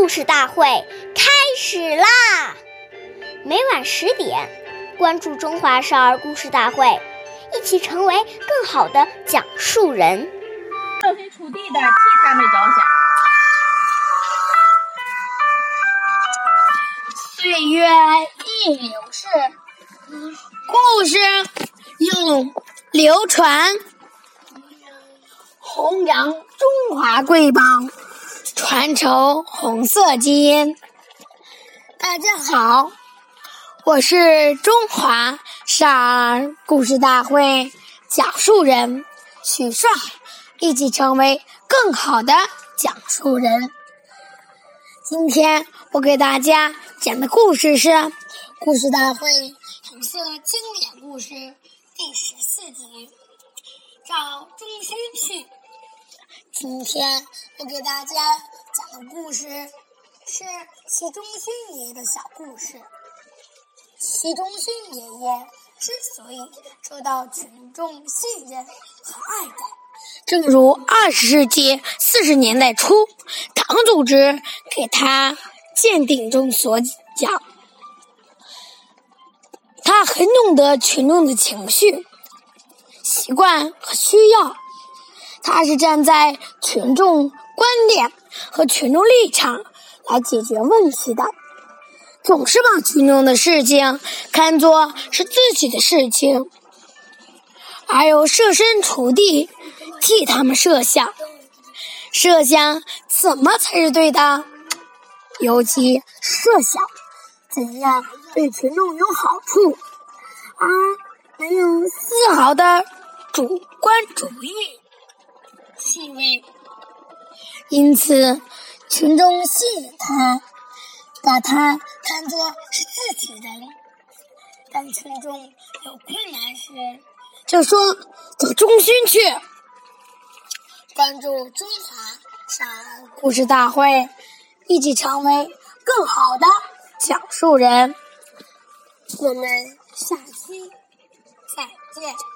故事大会开始啦！每晚十点，关注《中华少儿故事大会》，一起成为更好的讲述人。设身处地的替他们着想。岁月易流逝，故事永流传，弘扬中华瑰宝，传承红色基因。大家好，我是中华少儿故事大会讲述人许帅，一起成为更好的讲述人。今天我给大家讲的故事是《故事大会红色经典故事》第十四集《找中勋去》。今天我给大家讲的故事是齐中勋爷爷的小故事。齐中勋爷爷之所以受到群众信任和爱戴，正如二十世纪四十年代初党组织给他鉴定中所讲，他很懂得群众的情绪、习惯和需要。他是站在群众观点和群众立场来解决问题的，总是把群众的事情看作是自己的事情，而又设身处地替他们设想，设想怎么才是对的，尤其设想怎样对群众有好处，而没有丝毫的主观主义。气味，因此群众信任他，把他看作是自己人。当群众有困难时，就说走中心去。关注中华少儿故事大会，一起成为更好的讲述人。我们下期再见。